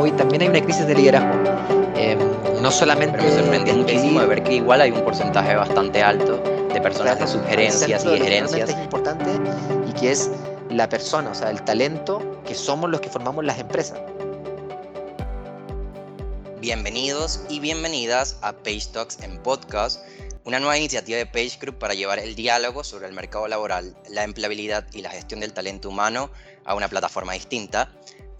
hoy también hay una crisis de liderazgo. Eh, no solamente... Pero me sorprende muchísimo de ver que igual hay un porcentaje bastante alto de personas de sugerencias y de gerencias. es importante y que es la persona, o sea, el talento que somos los que formamos las empresas. Bienvenidos y bienvenidas a Page Talks en podcast, una nueva iniciativa de Page Group para llevar el diálogo sobre el mercado laboral, la empleabilidad y la gestión del talento humano a una plataforma distinta.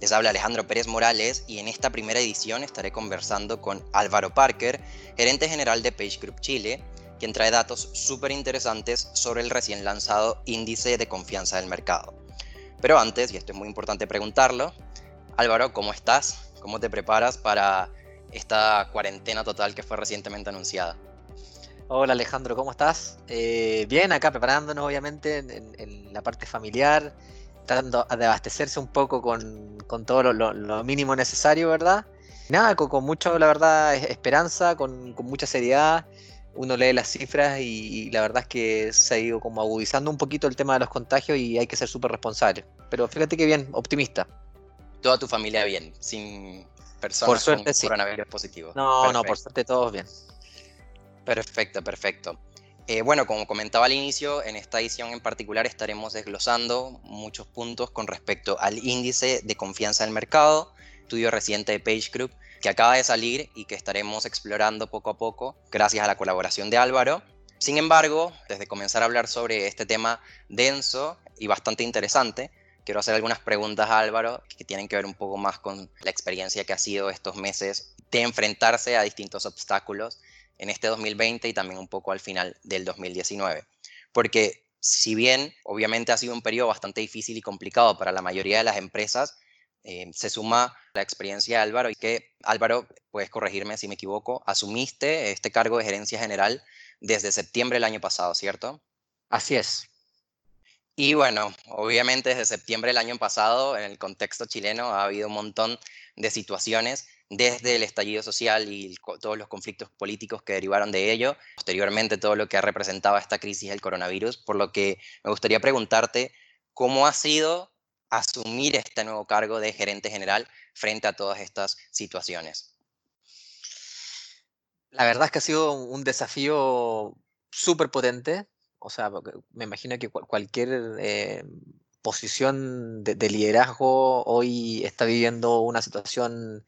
Les habla Alejandro Pérez Morales y en esta primera edición estaré conversando con Álvaro Parker, gerente general de Page Group Chile, quien trae datos súper interesantes sobre el recién lanzado índice de confianza del mercado. Pero antes, y esto es muy importante preguntarlo, Álvaro, ¿cómo estás? ¿Cómo te preparas para esta cuarentena total que fue recientemente anunciada? Hola Alejandro, ¿cómo estás? Eh, bien, acá preparándonos obviamente en, la parte familiar, tratando de abastecerse un poco con, todo lo, mínimo necesario, ¿verdad? Nada, con, con mucho, la verdad, esperanza, con, mucha seriedad. Uno lee las cifras y, la verdad es que se ha ido como agudizando un poquito el tema de los contagios y hay que ser súper responsable. Pero fíjate que bien, optimista. Toda tu familia bien, sin personas por suerte, con sí. coronavirus positivo. No, no, por suerte todos bien. Perfecto, perfecto. Eh, bueno, como comentaba al inicio, en esta edición en particular estaremos desglosando muchos puntos con respecto al índice de confianza del mercado, estudio reciente de Page Group, que acaba de salir y que estaremos explorando poco a poco gracias a la colaboración de Álvaro. Sin embargo, desde comenzar a hablar sobre este tema denso y bastante interesante, quiero hacer algunas preguntas a Álvaro que tienen que ver un poco más con la experiencia que ha sido estos meses de enfrentarse a distintos obstáculos en este 2020 y también un poco al final del 2019. Porque si bien obviamente ha sido un periodo bastante difícil y complicado para la mayoría de las empresas, eh, se suma la experiencia de Álvaro y que Álvaro, puedes corregirme si me equivoco, asumiste este cargo de gerencia general desde septiembre del año pasado, ¿cierto? Así es. Y bueno, obviamente desde septiembre del año pasado, en el contexto chileno, ha habido un montón de situaciones desde el estallido social y todos los conflictos políticos que derivaron de ello, posteriormente todo lo que ha representado esta crisis del coronavirus, por lo que me gustaría preguntarte cómo ha sido asumir este nuevo cargo de gerente general frente a todas estas situaciones. La verdad es que ha sido un desafío súper potente, o sea, me imagino que cualquier eh, posición de, de liderazgo hoy está viviendo una situación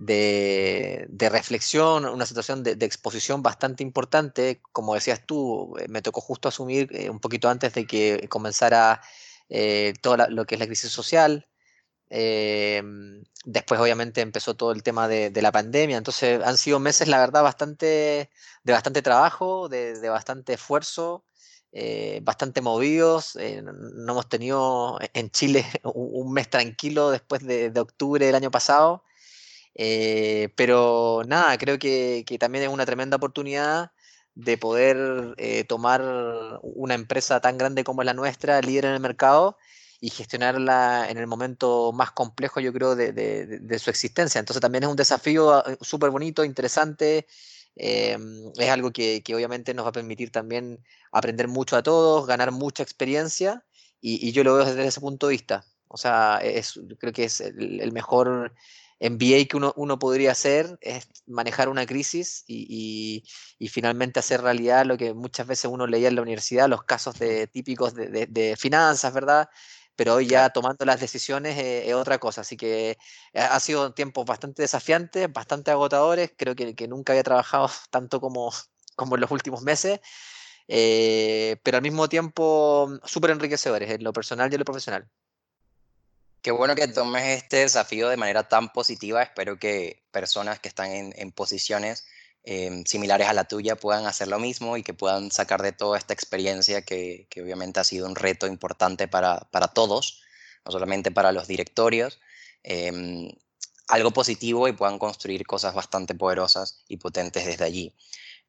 de, reflexión, una situación de, exposición bastante importante. Como decías tú, eh, me tocó justo asumir eh, un poquito antes de que comenzara eh, todo lo que es la crisis social. después obviamente empezó todo el tema de, la pandemia, entonces han sido meses, la verdad, bastante, de bastante trabajo, de, bastante esfuerzo, bastante movidos. no hemos tenido en Chile un, mes tranquilo después de, octubre del año pasado. Eh, pero nada, creo que, también es una tremenda oportunidad de poder eh, tomar una empresa tan grande como la nuestra, líder en el mercado, y gestionarla en el momento más complejo, yo creo, de, su existencia. Entonces también es un desafío eh, súper bonito, interesante. es algo que, obviamente nos va a permitir también aprender mucho a todos, ganar mucha experiencia, y, yo lo veo desde ese punto de vista. O sea, es, creo que es el mejor MBA que uno, uno podría hacer es manejar una crisis y, finalmente hacer realidad lo que muchas veces uno leía en la universidad, los casos de, típicos de, finanzas, ¿verdad? Pero hoy ya tomando las decisiones eh, es otra cosa. Así que eh, ha sido tiempos bastante desafiantes, bastante agotadores. Creo que, nunca había trabajado tanto como, como en los últimos meses. Eh, pero al mismo tiempo súper enriquecedores en lo personal y en lo profesional. Qué bueno que tomes este desafío de manera tan positiva. Espero que personas que están en, posiciones em, similares a la tuya puedan hacer lo mismo y que puedan sacar de toda esta experiencia que, obviamente ha sido un reto importante para, todos, no solamente para los directorios, em, algo positivo y puedan construir cosas bastante poderosas y potentes desde allí.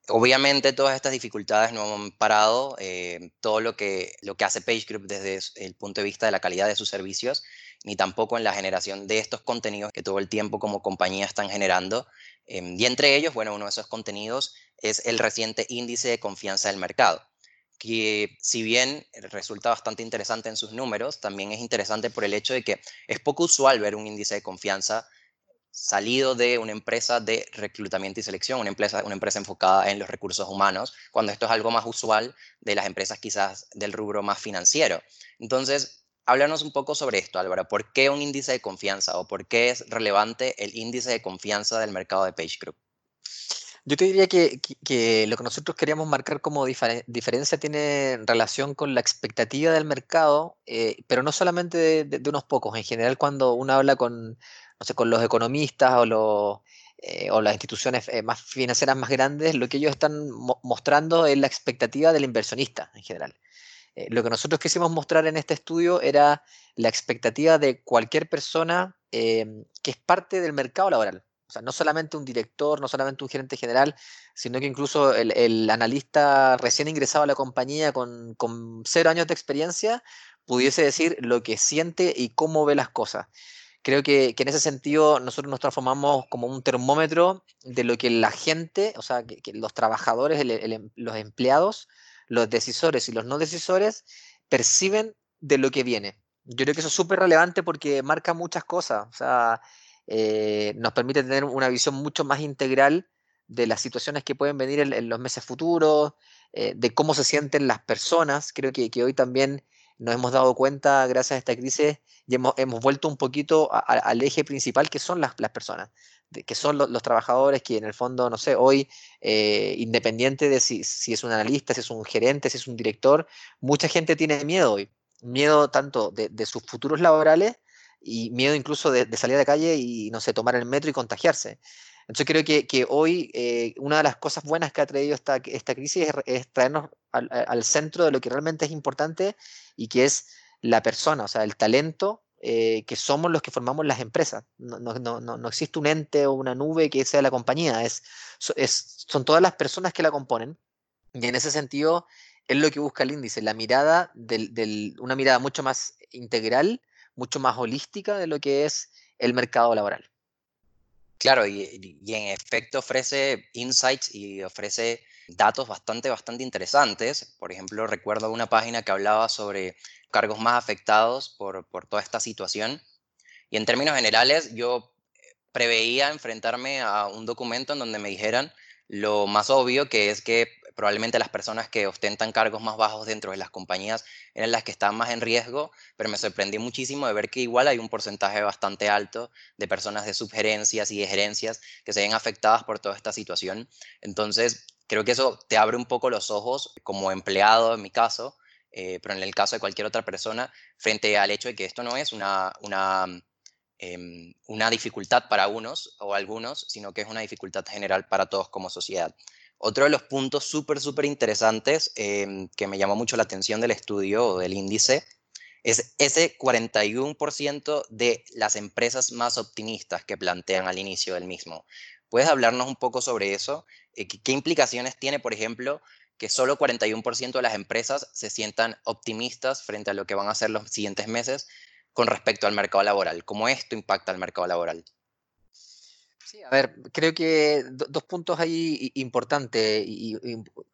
Obviamente todas estas dificultades no han parado eh, todo lo que, lo que hace PageGroup desde el punto de vista de la calidad de sus servicios ni tampoco en la generación de estos contenidos que todo el tiempo como compañía están generando. Em, y entre ellos, bueno, uno de esos contenidos es el reciente índice de confianza del mercado, que si bien resulta bastante interesante en sus números, también es interesante por el hecho de que es poco usual ver un índice de confianza salido de una empresa de reclutamiento y selección, una empresa, una empresa enfocada en los recursos humanos, cuando esto es algo más usual de las empresas quizás del rubro más financiero. Entonces, háblanos un poco sobre esto, Álvaro. ¿Por qué un índice de confianza o por qué es relevante el índice de confianza del mercado de Page Group? Yo te diría que, lo que nosotros queríamos marcar como diferencia tiene relación con la expectativa del mercado, eh, pero no solamente de, unos pocos. En general, cuando uno habla con, no sé, con los economistas o, eh, las instituciones eh, más financieras más grandes, lo que ellos están mostrando es la expectativa del inversionista en general. Lo que nosotros quisimos mostrar en este estudio era la expectativa de cualquier persona que es parte del mercado laboral. O sea, no solamente un director, no solamente un gerente general, sino que incluso el, analista recién ingresado a la compañía con, cero años de experiencia pudiese decir lo que siente y cómo ve las cosas. Creo que, en ese sentido nosotros nos transformamos como un termómetro de lo que la gente, o sea, que, los trabajadores, em, los empleados, los decisores y los no decisores perciben de lo que viene. Yo creo que eso es súper relevante porque marca muchas cosas. O sea, eh, nos permite tener una visión mucho más integral de las situaciones que pueden venir en, los meses futuros, eh, de cómo se sienten las personas. Creo que, hoy también nos hemos dado cuenta, gracias a esta crisis, y hemos, vuelto un poquito al eje principal que son las, personas, que son los trabajadores que en el fondo, no sé, hoy, eh, independiente de si, es un analista, si es un gerente, si es un director, mucha gente tiene miedo hoy. Miedo tanto de sus futuros laborales y miedo incluso de, salir a la calle y, no sé, tomar el metro y contagiarse. Entonces creo que, hoy eh, una de las cosas buenas que ha traído esta, esta crisis es, traernos al, centro de lo que realmente es importante y que es la persona, o sea, el talento eh, que somos los que formamos las empresas. No, no, no, no, existe un ente o una nube que sea la compañía, es, es, son todas las personas que la componen. Y en ese sentido es lo que busca el índice, la mirada, del, del, una mirada mucho más integral mucho más holística de lo que es el mercado laboral. Claro, y, en efecto ofrece insights y ofrece datos bastante, bastante interesantes. Por ejemplo, recuerdo una página que hablaba sobre cargos más afectados por, por toda esta situación. Y en términos generales, yo preveía enfrentarme a un documento en donde me dijeran lo más obvio, que es que probablemente las personas que ostentan cargos más bajos dentro de las compañías eran las que estaban más en riesgo, pero me sorprendí muchísimo de ver que igual hay un porcentaje bastante alto de personas de subgerencias y de gerencias que se ven afectadas por toda esta situación. Entonces, creo que eso te abre un poco los ojos como empleado en mi caso, eh, pero en el caso de cualquier otra persona, frente al hecho de que esto no es una, una, em, una dificultad para unos o algunos, sino que es una dificultad general para todos como sociedad. Otro de los puntos súper, súper interesantes em, que me llamó mucho la atención del estudio o del índice es ese 41% de las empresas más optimistas que plantean al inicio del mismo. ¿Puedes hablarnos un poco sobre eso? Eh, ¿Qué implicaciones tiene, por ejemplo, que solo 41% de las empresas se sientan optimistas frente a lo que van a hacer los siguientes meses con respecto al mercado laboral? ¿Cómo esto impacta al mercado laboral? Sí, a ver, creo que dos puntos ahí importantes y,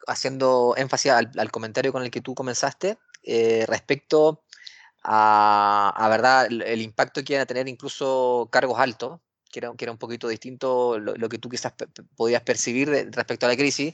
haciendo énfasis al, comentario con el que tú comenzaste eh, respecto a, verdad, el, impacto que iban a tener incluso cargos altos, que era, que era un poquito distinto lo, que tú quizás podías percibir respecto a la crisis.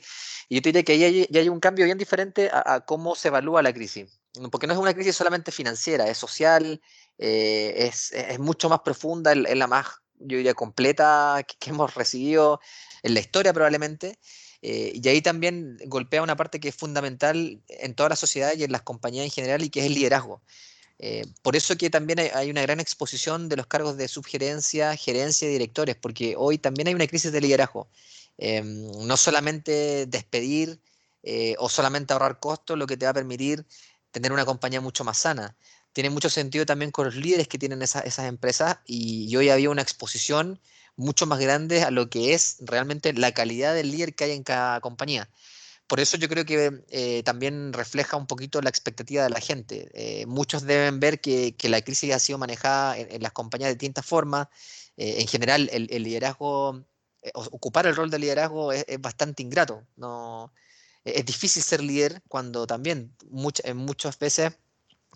Y yo te diría que ahí hay, un cambio bien diferente a, cómo se evalúa la crisis, porque no es una crisis solamente financiera, es social, eh, es, es, mucho más profunda, es la más yo diría, completa que, hemos recibido en la historia probablemente. Eh, y ahí también golpea una parte que es fundamental en toda la sociedad y en las compañías en general y que es el liderazgo. Eh, por eso que también hay, una gran exposición de los cargos de subgerencia, gerencia y directores, porque hoy también hay una crisis de liderazgo. Em, no solamente despedir eh, o solamente ahorrar costos, lo que te va a permitir tener una compañía mucho más sana, tiene mucho sentido también con los líderes que tienen esas empresas y, hoy había una exposición mucho más grande a lo que es realmente la calidad del líder que hay en cada compañía. Por eso yo creo que eh, también refleja un poquito la expectativa de la gente. Eh, muchos deben ver que, la crisis ha sido manejada en, las compañías de distintas formas. Eh, en general, el, liderazgo, ocupar el rol de liderazgo es, bastante ingrato. No, es difícil ser líder cuando también en muchas veces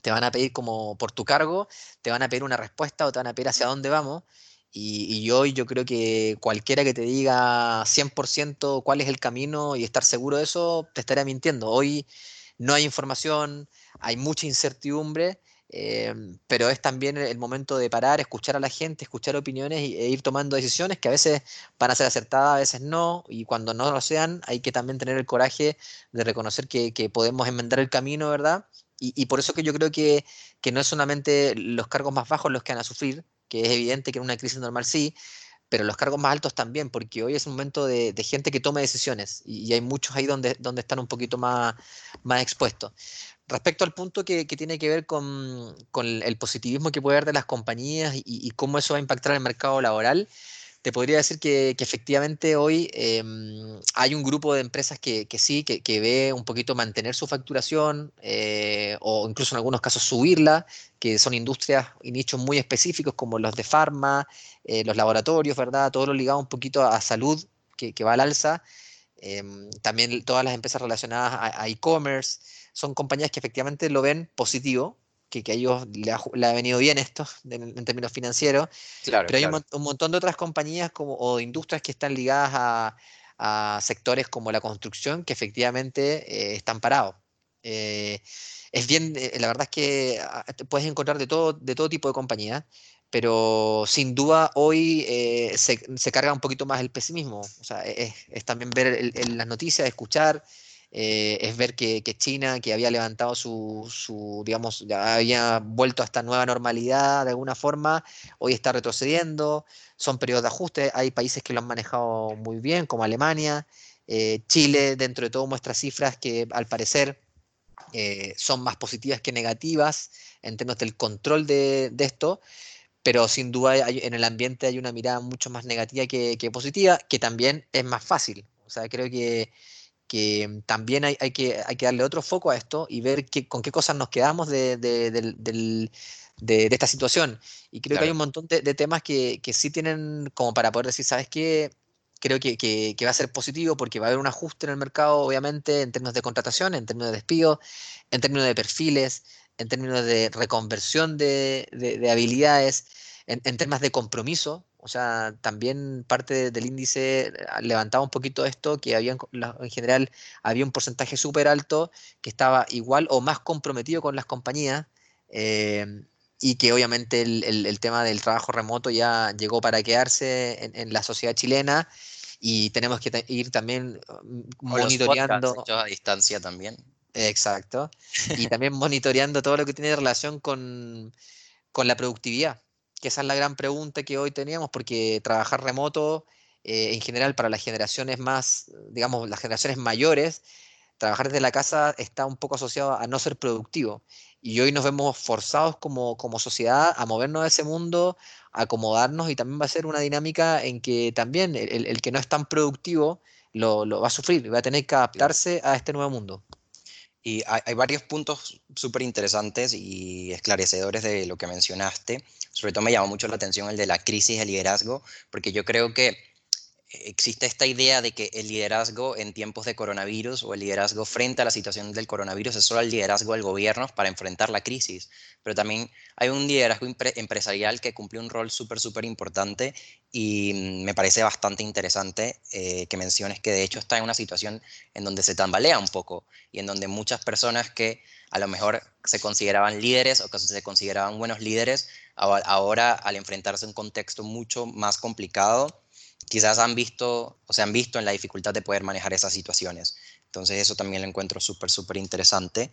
te van a pedir como por tu cargo, te van a pedir una respuesta o te van a pedir hacia dónde vamos. Y, hoy yo creo que cualquiera que te diga 100% cuál es el camino y estar seguro de eso, te estaría mintiendo. Hoy no hay información, hay mucha incertidumbre, eh, pero es también el momento de parar, escuchar a la gente, escuchar opiniones e ir tomando decisiones que a veces van a ser acertadas, a veces no, y cuando no lo sean, hay que también tener el coraje de reconocer que, podemos enmendar el camino, ¿verdad? Y, por eso que yo creo que, que no es solamente los cargos más bajos los que van a sufrir, que es evidente que en una crisis normal sí, pero los cargos más altos también, porque hoy es un momento de, gente que tome decisiones y, hay muchos ahí donde, donde están un poquito más, más expuestos. Respecto al punto que, tiene que ver con, el positivismo que puede haber de las compañías y, cómo eso va a impactar el mercado laboral, te podría decir que, efectivamente hoy em, hay un grupo de empresas que, sí, que, ve un poquito mantener su facturación eh, o incluso en algunos casos subirla, que son industrias y nichos muy específicos como los de farma, eh, los laboratorios, ¿verdad? Todo lo ligado un poquito a salud que, va al alza. Em, también todas las empresas relacionadas a e-commerce son compañías que efectivamente lo ven positivo, que, a ellos le ha, venido bien esto en, términos financieros. pero hay un, montón de otras compañías como, o industrias que están ligadas a, sectores como la construcción que efectivamente eh, están parados. Eh, es bien, eh, la verdad es que ah, puedes encontrar de todo, de todo tipo de compañías, pero sin duda hoy se, carga un poquito más el pesimismo. O sea, es, también ver las noticias, escuchar. Eh, es ver que, China, que había levantado su, digamos, ya había vuelto a esta nueva normalidad de alguna forma, hoy está retrocediendo, son periodos de ajuste, hay países que lo han manejado muy bien, como Alemania, eh, Chile, dentro de todo muestra cifras que al parecer eh, son más positivas que negativas en términos del control de, esto, pero sin duda en el ambiente hay una mirada mucho más negativa que, que positiva, que también es más fácil. O sea, creo que que también hay, que, hay que darle otro foco a esto y ver qué, con qué cosas nos quedamos de, esta situación. Y creo que hay un montón de, temas que, sí tienen como para poder decir, ¿sabes qué? Creo que, va a ser positivo porque va a haber un ajuste en el mercado, obviamente, en términos de contratación, en términos de despido, en términos de perfiles, en términos de reconversión de, habilidades, en, en temas de compromiso, o sea, también parte del índice ah, levantaba un poquito esto, que había, en general había un porcentaje súper alto que estaba igual o más comprometido con las compañías em, y que obviamente el, tema del trabajo remoto ya llegó para quedarse en, la sociedad chilena y tenemos que ir también mm, monitoreando. a distancia también. Exacto. Y también monitoreando todo lo que tiene relación con, con la productividad que esa es la gran pregunta que hoy teníamos, porque trabajar remoto, eh, en general, para las generaciones más, digamos, las generaciones mayores, trabajar desde la casa está un poco asociado a no ser productivo. Y hoy nos vemos forzados como, como sociedad a movernos a ese mundo, a acomodarnos, y también va a ser una dinámica en que también el, que no es tan productivo lo, lo, va a sufrir, va a tener que adaptarse a este nuevo mundo. Y hay, varios puntos súper interesantes y esclarecedores de lo que mencionaste. Sobre todo me llamó mucho la atención el de la crisis de liderazgo, porque yo creo que existe esta idea de que el liderazgo en tiempos de coronavirus o el liderazgo frente a la situación del coronavirus es solo el liderazgo del gobierno para enfrentar la crisis, pero también hay un liderazgo empresarial que cumple un rol súper, súper importante y mm, me parece bastante interesante eh, que menciones que de hecho está en una situación en donde se tambalea un poco y en donde muchas personas que a lo mejor se consideraban líderes o que se consideraban buenos líderes, ahora al enfrentarse a un contexto mucho más complicado, quizás han visto o se han visto en la dificultad de poder manejar esas situaciones. Entonces eso también lo encuentro súper, súper interesante.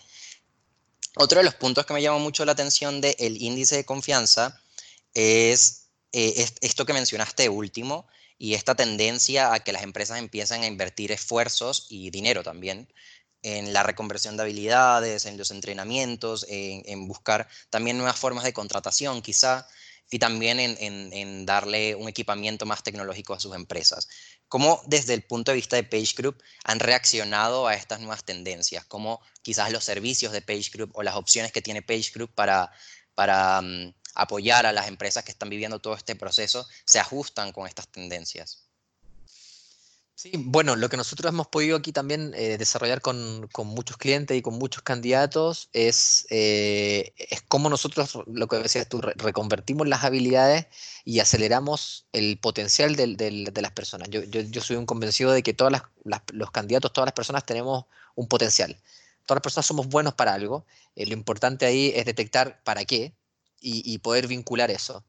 Otro de los puntos que me llama mucho la atención del índice de confianza es, eh, esto que mencionaste último y esta tendencia a que las empresas empiezan a invertir esfuerzos y dinero también en la reconversión de habilidades, en los entrenamientos, en, en buscar también nuevas formas de contratación quizá y también en, darle un equipamiento más tecnológico a sus empresas. ¿Cómo desde el punto de vista de Page Group han reaccionado a estas nuevas tendencias? ¿Cómo quizás los servicios de Page Group o las opciones que tiene Page Group para, para mm, apoyar a las empresas que están viviendo todo este proceso se ajustan con estas tendencias? Sí, bueno, lo que nosotros hemos podido aquí también eh, desarrollar con, muchos clientes y con muchos candidatos es, eh, cómo nosotros, lo que decías tú, reconvertimos las habilidades y aceleramos el potencial de las personas. Yo, soy un convencido de que todos los candidatos, todas las personas tenemos un potencial. Todas las personas somos buenos para algo. Eh, lo importante ahí es detectar para qué y poder vincular eso.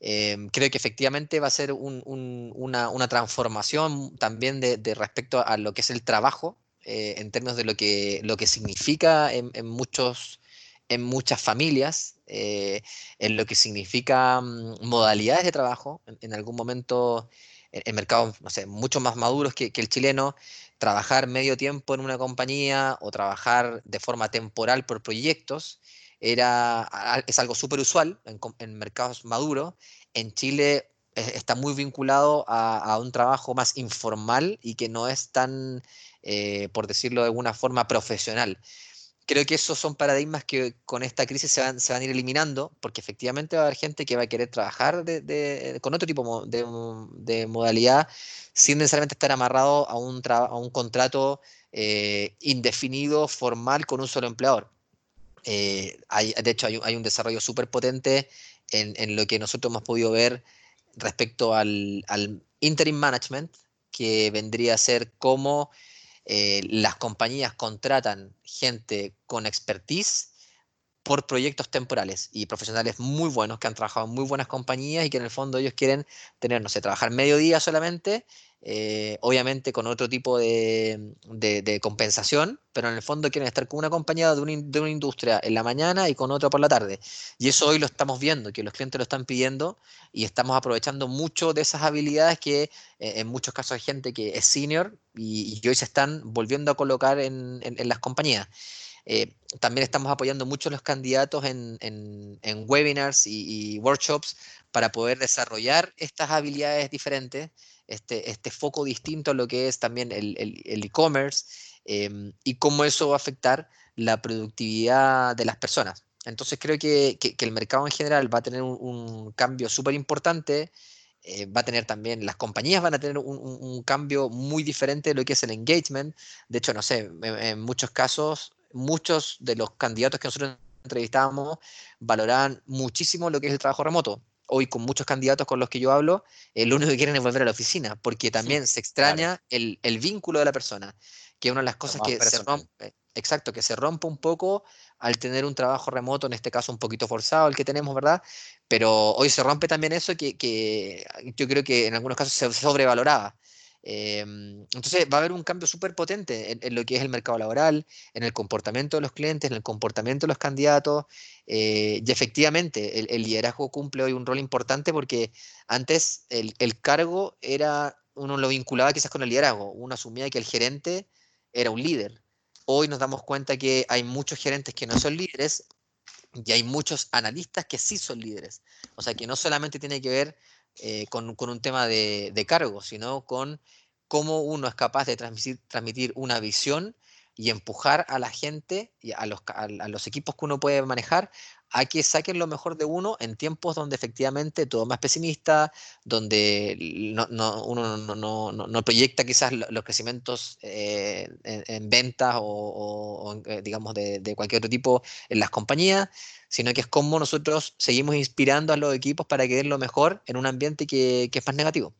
Em, creo que efectivamente va a ser una, transformación también de, respecto a lo que es el trabajo, eh, en términos de lo que, lo que significa en, muchos, en muchas familias, eh, en lo que significa mm, modalidades de trabajo. En, algún momento, en, mercados, no sé, mucho más maduros que, el chileno, trabajar medio tiempo en una compañía o trabajar de forma temporal por proyectos era, es algo súper usual en, mercados maduros. En Chile eh, está muy vinculado a, un trabajo más informal y que no es tan, eh, por decirlo de alguna forma, profesional. Creo que esos son paradigmas que con esta crisis se van, se van a ir eliminando, porque efectivamente va a haber gente que va a querer trabajar con otro tipo de, modalidad sin necesariamente estar amarrado a un, a un contrato eh, indefinido, formal, con un solo empleador. Eh, de hecho, hay, un desarrollo súper potente en, lo que nosotros hemos podido ver respecto al, interim management, que vendría a ser cómo eh, las compañías contratan gente con expertise por proyectos temporales y profesionales muy buenos que han trabajado en muy buenas compañías y que en el fondo ellos quieren tener, no sé, trabajar medio día solamente eh, obviamente con otro tipo de, compensación, pero en el fondo quieren estar con una compañía de una, industria en la mañana y con otra por la tarde. Y eso hoy lo estamos viendo, que los clientes lo están pidiendo y estamos aprovechando mucho de esas habilidades que eh, en muchos casos hay gente que es senior y, hoy se están volviendo a colocar en, las compañías. Eh, también estamos apoyando mucho a los candidatos en, webinars y, y workshops para poder desarrollar estas habilidades diferentes este, este foco distinto a lo que es también el e-commerce em, y cómo eso va a afectar la productividad de las personas. Entonces creo que, el mercado en general va a tener un, cambio súper importante, eh, va a tener también, las compañías van a tener un, cambio muy diferente de lo que es el engagement. De hecho, no sé, en, muchos casos, muchos de los candidatos que nosotros entrevistábamos valoraban muchísimo lo que es el trabajo remoto hoy con muchos candidatos con los que yo hablo, eh, lo único que quieren es volver a la oficina, porque también se extraña el, vínculo de la persona, que es una de las cosas que se rompe, exacto, que se rompe un poco al tener un trabajo remoto, en este caso un poquito forzado el que tenemos, ¿verdad? Pero hoy se rompe también eso que, que yo creo que en algunos casos se sobrevaloraba. Em, entonces va a haber un cambio súper potente en, lo que es el mercado laboral, en el comportamiento de los clientes, en el comportamiento de los candidatos. Eh, y efectivamente, el, liderazgo cumple hoy un rol importante porque antes el, cargo era, uno lo vinculaba quizás con el liderazgo, uno asumía que el gerente era un líder. Hoy nos damos cuenta que hay muchos gerentes que no son líderes y hay muchos analistas que sí son líderes. O sea, que no solamente tiene que ver eh, con, un tema de, cargo, sino con cómo uno es capaz de transmitir, transmitir una visión y empujar a la gente y a los, equipos que uno puede manejar a que saquen lo mejor de uno en tiempos donde efectivamente todo es más pesimista, donde uno no, proyecta quizás los crecimientos eh, en, ventas o, eh, digamos de, cualquier otro tipo en las compañías, sino que es como nosotros seguimos inspirando a los equipos para que den lo mejor en un ambiente que, es más negativo.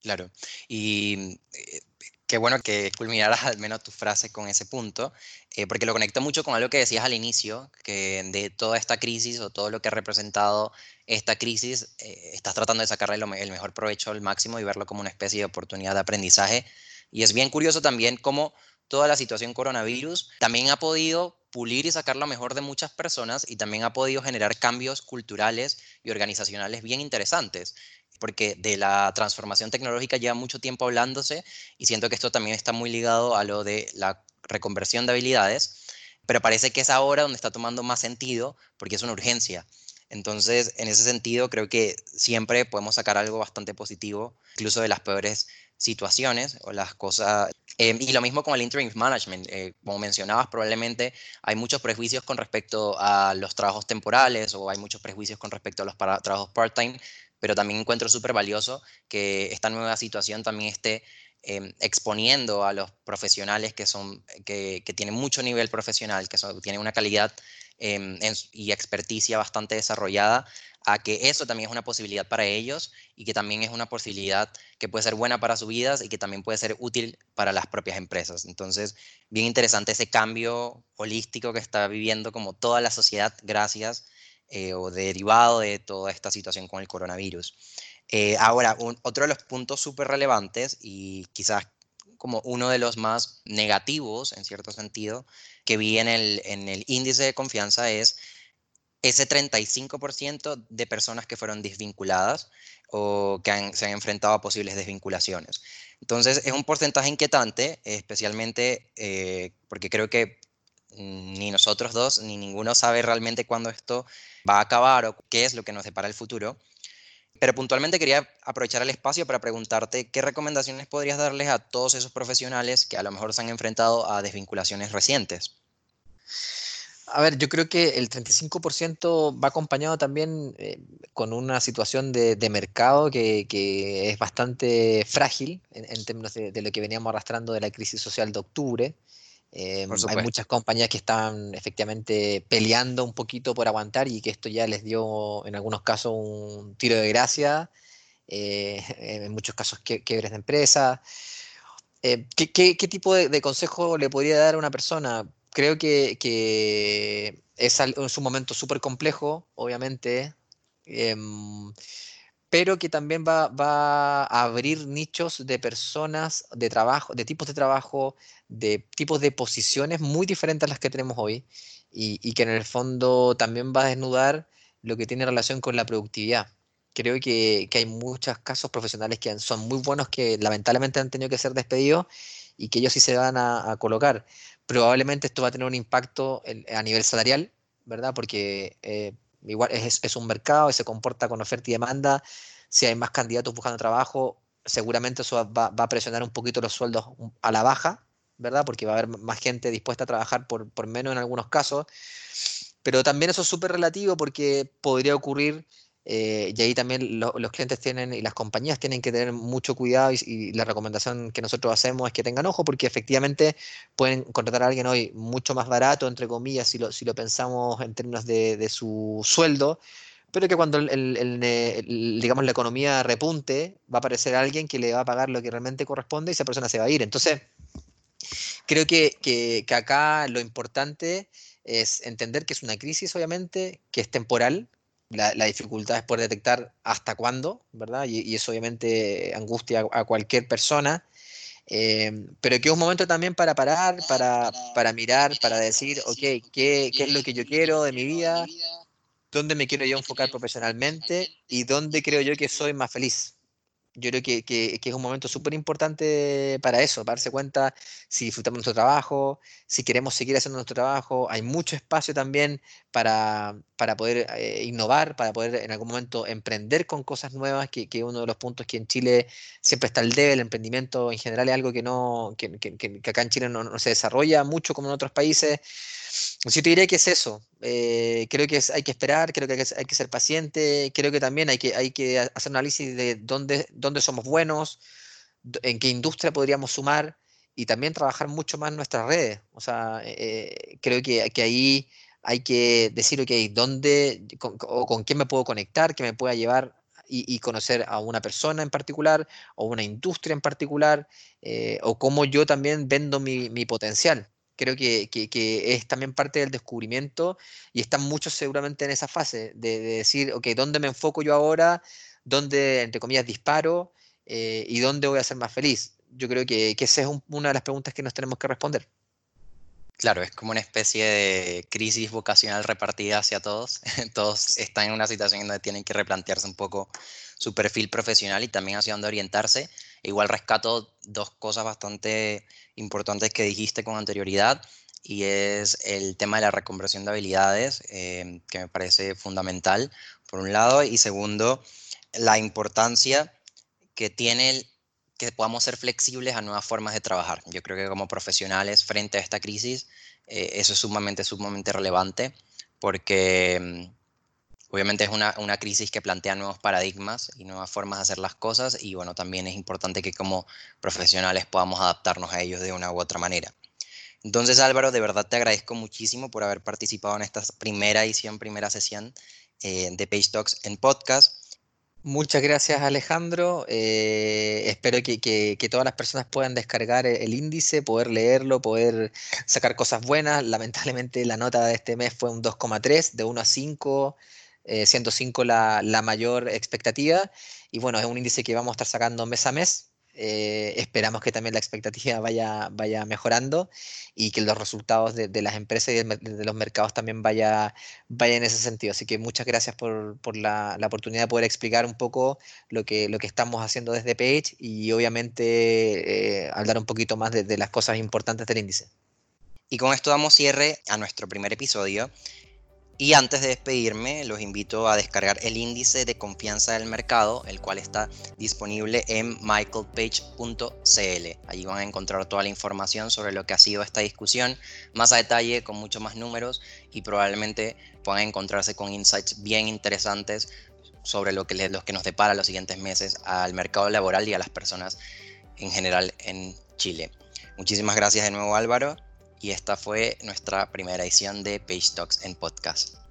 Claro, y eh, qué bueno que culminaras al menos tu frase con ese punto, eh, porque lo conecto mucho con algo que decías al inicio, que de toda esta crisis o todo lo que ha representado esta crisis, eh, estás tratando de sacarle el mejor provecho al máximo y verlo como una especie de oportunidad de aprendizaje. Y es bien curioso también cómo toda la situación coronavirus también ha podido pulir y sacar lo mejor de muchas personas y también ha podido generar cambios culturales y organizacionales bien interesantes porque de la transformación tecnológica lleva mucho tiempo hablándose y siento que esto también está muy ligado a lo de la reconversión de habilidades, pero parece que es ahora donde está tomando más sentido porque es una urgencia. Entonces, en ese sentido, creo que siempre podemos sacar algo bastante positivo, incluso de las peores situaciones o las cosas. Eh, y lo mismo con el interim management. Eh, como mencionabas, probablemente hay muchos prejuicios con respecto a los trabajos temporales o hay muchos prejuicios con respecto a los trabajos part-time, pero también encuentro súper valioso que esta nueva situación también esté em, exponiendo a los profesionales que, son, que, tienen mucho nivel profesional, que tienen una calidad em, y experticia bastante desarrollada, a que eso también es una posibilidad para ellos y que también es una posibilidad que puede ser buena para sus vidas y que también puede ser útil para las propias empresas. Entonces, bien interesante ese cambio holístico que está viviendo como toda la sociedad gracias eh, o derivado de toda esta situación con el coronavirus. Eh, ahora, otro de los puntos súper relevantes y quizás como uno de los más negativos, en cierto sentido, que vi en el, en el índice de confianza es ese 35% de personas que fueron desvinculadas o que se han enfrentado a posibles desvinculaciones. Entonces, es un porcentaje inquietante, especialmente eh, porque creo que ni nosotros dos, ni ninguno sabe realmente cuándo esto va a acabar o qué es lo que nos depara el futuro. Pero puntualmente quería aprovechar el espacio para preguntarte qué recomendaciones podrías darles a todos esos profesionales que a lo mejor se han enfrentado a desvinculaciones recientes. A ver, yo creo que el 35% va acompañado también eh, con una situación de, mercado que, es bastante frágil en, términos de, lo que veníamos arrastrando de la crisis social de octubre. Em, hay muchas compañías que están efectivamente peleando un poquito por aguantar y que esto ya les dio en algunos casos un tiro de gracia, eh, en muchos casos quiebres de empresa. Eh, ¿qué, tipo de, consejo le podría dar a una persona? Creo que, es, un momento súper complejo, obviamente. Em, pero que también va, a abrir nichos de personas, de trabajo, de tipos de trabajo, de tipos de posiciones muy diferentes a las que tenemos hoy y, que en el fondo también va a desnudar lo que tiene relación con la productividad. Creo que, hay muchos casos profesionales que son muy buenos que lamentablemente han tenido que ser despedidos y que ellos sí se van a, colocar. Probablemente esto va a tener un impacto a nivel salarial, ¿verdad? Porque eh, igual es, un mercado y se comporta con oferta y demanda. Si hay más candidatos buscando trabajo, seguramente eso va, a presionar un poquito los sueldos a la baja, ¿verdad? Porque va a haber más gente dispuesta a trabajar por, por menos en algunos casos. Pero también eso es súper relativo porque podría ocurrir eh, y ahí también los clientes tienen y las compañías tienen que tener mucho cuidado y, la recomendación que nosotros hacemos es que tengan ojo porque efectivamente pueden contratar a alguien hoy mucho más barato, entre comillas, si lo, si lo pensamos en términos de, su sueldo, pero que cuando el, digamos, la economía repunte va a aparecer alguien que le va a pagar lo que realmente corresponde y esa persona se va a ir. Entonces, creo que, que acá lo importante es entender que es una crisis, obviamente, que es temporal, la, dificultad es poder detectar hasta cuándo, ¿verdad? Y, eso obviamente angustia a, cualquier persona, eh, pero que es un momento también para parar, para, para mirar, para decir, ok, ¿qué, ¿qué es lo que yo quiero de mi vida? ¿Dónde me quiero yo enfocar profesionalmente? ¿Y dónde creo yo que soy más feliz? Yo creo que, que, es un momento súper importante para eso, para darse cuenta si disfrutamos nuestro trabajo, si queremos seguir haciendo nuestro trabajo. Hay mucho espacio también para, para poder eh, innovar, para poder en algún momento emprender con cosas nuevas, que, que uno de los puntos que en Chile siempre está el debe, el emprendimiento en general es algo que, no, que, acá en Chile no, no se desarrolla mucho como en otros países. Yo te diría que es eso. Eh, creo que hay que esperar, creo que hay que, ser paciente, creo que también hay que, hacer un análisis de dónde, somos buenos, en qué industria podríamos sumar y también trabajar mucho más nuestras redes. O sea, eh, creo que, ahí hay que decir, ok, ¿dónde o con quién me puedo conectar, que me pueda llevar y, conocer a una persona en particular o una industria en particular, eh, o cómo yo también vendo mi potencial creo que, es también parte del descubrimiento y están muchos seguramente en esa fase de, decir, ok, ¿dónde me enfoco yo ahora? ¿Dónde, entre comillas, disparo? Eh, ¿Y dónde voy a ser más feliz? Yo creo que, esa es una de las preguntas que nos tenemos que responder. Claro, es como una especie de crisis vocacional repartida hacia todos. todos están en una situación en donde tienen que replantearse un poco su perfil profesional y también hacia dónde orientarse. Igual rescato dos cosas bastante importantes que dijiste con anterioridad y es el tema de la reconversión de habilidades, eh, que me parece fundamental, por un lado, y segundo, la importancia que tiene el, que podamos ser flexibles a nuevas formas de trabajar. Yo creo que como profesionales frente a esta crisis, eh, eso es sumamente, sumamente relevante, porque Obviamente es una, una, crisis que plantea nuevos paradigmas y nuevas formas de hacer las cosas y bueno, también es importante que como profesionales podamos adaptarnos a ellos de una u otra manera. Entonces Álvaro, de verdad te agradezco muchísimo por haber participado en esta primera edición, primera sesión eh, de Page Talks en podcast. Muchas gracias Alejandro. Eh, espero que, todas las personas puedan descargar e-, el, índice, poder leerlo, poder sacar cosas buenas. Lamentablemente la nota de este mes fue un 2,3, de 1 a 5, eh, 105 la, la mayor expectativa. Y bueno, es un índice que vamos a estar sacando mes a mes. Eh, esperamos que también la expectativa vaya, vaya mejorando y que los resultados de, las empresas y de, los mercados también vaya, vaya en ese sentido. Así que muchas gracias por, la, oportunidad de poder explicar un poco lo que, lo que estamos haciendo desde Page y obviamente eh, hablar un poquito más de las cosas importantes del índice. Y con esto damos cierre a nuestro primer episodio. Y antes de despedirme, los invito a descargar el índice de confianza del mercado, el cual está disponible en michaelpage.cl. Allí van a encontrar toda la información sobre lo que ha sido esta discusión, más a detalle, con mucho más números y probablemente puedan encontrarse con insights bien interesantes sobre lo que, los que nos depara los siguientes meses al mercado laboral y a las personas en general en Chile. Muchísimas gracias de nuevo Álvaro y esta fue nuestra primera edición de Page Talks en podcast.